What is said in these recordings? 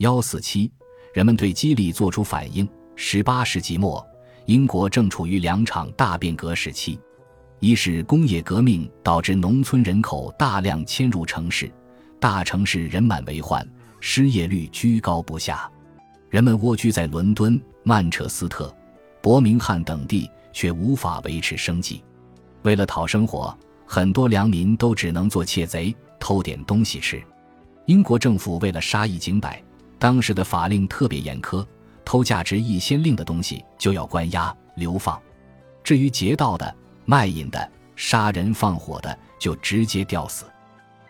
幺四七，人们对激励做出反应。十八世纪末，英国正处于两场大变革时期：一是工业革命导致农村人口大量迁入城市，大城市人满为患，失业率居高不下，人们蜗居在伦敦、曼彻斯特、伯明翰等地，却无法维持生计。为了讨生活，很多良民都只能做窃贼，偷点东西吃。英国政府为了杀一儆百，当时的法令特别严苛，偷价值一先令的东西就要关押流放，至于劫道的、卖淫的、杀人放火的，就直接吊死。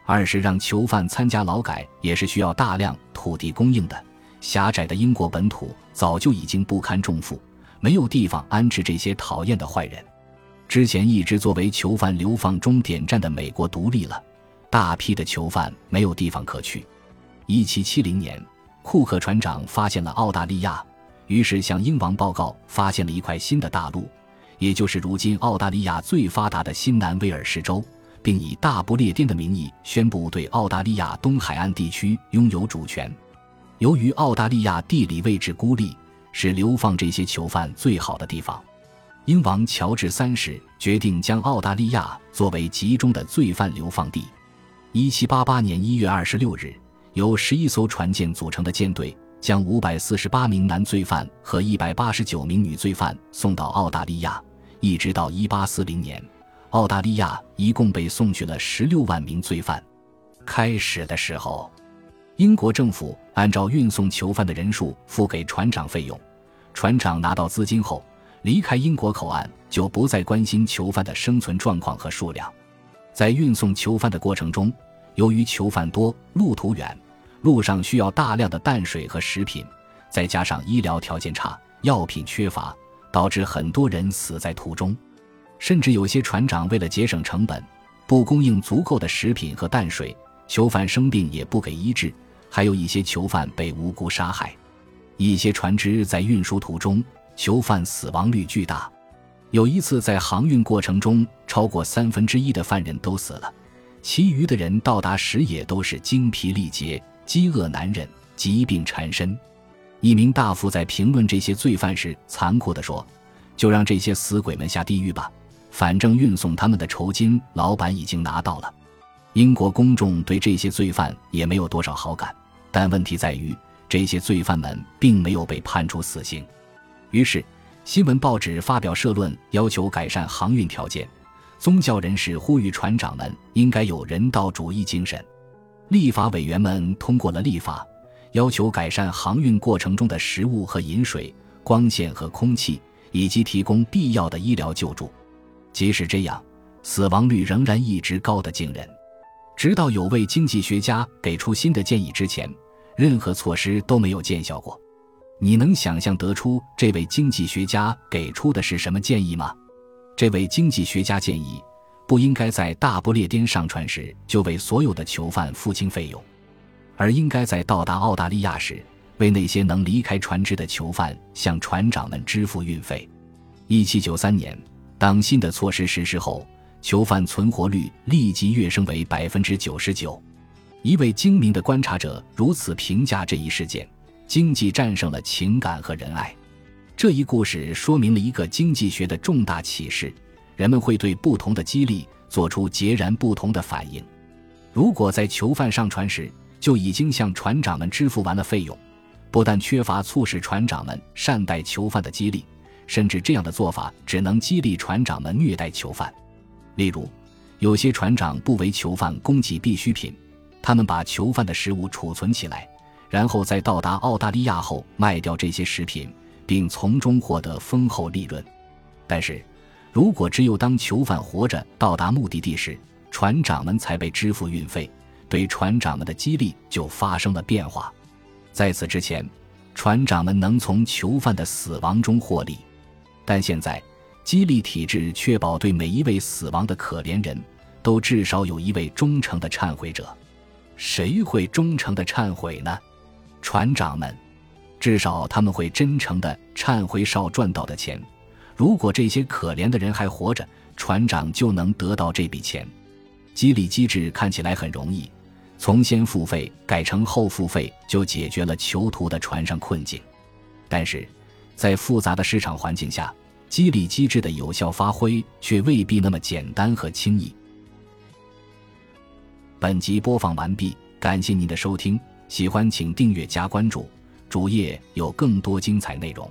二是让囚犯参加劳改，也是需要大量土地供应的。狭窄的英国本土早就已经不堪重负，没有地方安置这些讨厌的坏人。之前一直作为囚犯流放终点站的美国独立了，大批的囚犯没有地方可去。一七七零年，库克船长发现了澳大利亚，于是向英王报告发现了一块新的大陆，也就是如今澳大利亚最发达的新南威尔士州，并以大不列颠的名义宣布对澳大利亚东海岸地区拥有主权。由于澳大利亚地理位置孤立，是流放这些囚犯最好的地方。英王乔治三世决定将澳大利亚作为集中的罪犯流放地。一七八八年一月二十六日，由十一艘船舰组成的舰队将五百四十八名男罪犯和一百八十九名女罪犯送到澳大利亚。一直到一八四零年，澳大利亚一共被送去了十六万名罪犯。开始的时候，英国政府按照运送囚犯的人数付给船长费用，船长拿到资金后。离开英国口岸，就不再关心囚犯的生存状况和数量。在运送囚犯的过程中，由于囚犯多、路途远，路上需要大量的淡水和食品，再加上医疗条件差、药品缺乏，导致很多人死在途中。甚至有些船长为了节省成本，不供应足够的食品和淡水，囚犯生病也不给医治，还有一些囚犯被无辜杀害。一些船只在运输途中。囚犯死亡率巨大，有一次在航运过程中，超过三分之一的犯人都死了，其余的人到达时也都是精疲力竭、饥饿难忍、疾病缠身。一名大夫在评论这些罪犯时，残酷地说：“就让这些死鬼们下地狱吧，反正运送他们的酬金，老板已经拿到了。”英国公众对这些罪犯也没有多少好感，但问题在于，这些罪犯们并没有被判处死刑。于是，新闻报纸发表社论，要求改善航运条件。宗教人士呼吁船长们应该有人道主义精神。立法委员们通过了立法，要求改善航运过程中的食物和饮水、光线和空气，以及提供必要的医疗救助。即使这样，死亡率仍然一直高得惊人。直到有位经济学家给出新的建议之前，任何措施都没有见效过。你能想象得出这位经济学家给出的是什么建议吗？这位经济学家建议，不应该在大不列颠上船时就为所有的囚犯付清费用，而应该在到达澳大利亚时，为那些能离开船只的囚犯向船长们支付运费。一七九三年，当新的措施实施后，囚犯存活率立即跃升为百分之九十九。一位精明的观察者如此评价这一事件。经济战胜了情感和仁爱，这一故事说明了一个经济学的重大启示：人们会对不同的激励做出截然不同的反应。如果在囚犯上船时就已经向船长们支付完了费用，不但缺乏促使船长们善待囚犯的激励，甚至这样的做法只能激励船长们虐待囚犯。例如，有些船长不为囚犯供给必需品，他们把囚犯的食物储存起来。然后在到达澳大利亚后卖掉这些食品，并从中获得丰厚利润。但是，如果只有当囚犯活着到达目的地时，船长们才被支付运费，对船长们的激励就发生了变化。在此之前，船长们能从囚犯的死亡中获利，但现在，激励体制确保对每一位死亡的可怜人都至少有一位忠诚的忏悔者。谁会忠诚的忏悔呢？船长们，至少他们会真诚的忏悔少赚到的钱。如果这些可怜的人还活着，船长就能得到这笔钱。激励机制看起来很容易，从先付费改成后付费就解决了囚徒的船上困境，但是，在复杂的市场环境下，激励机制的有效发挥却未必那么简单和轻易。本集播放完毕，感谢您的收听，喜欢请订阅加关注，主页有更多精彩内容。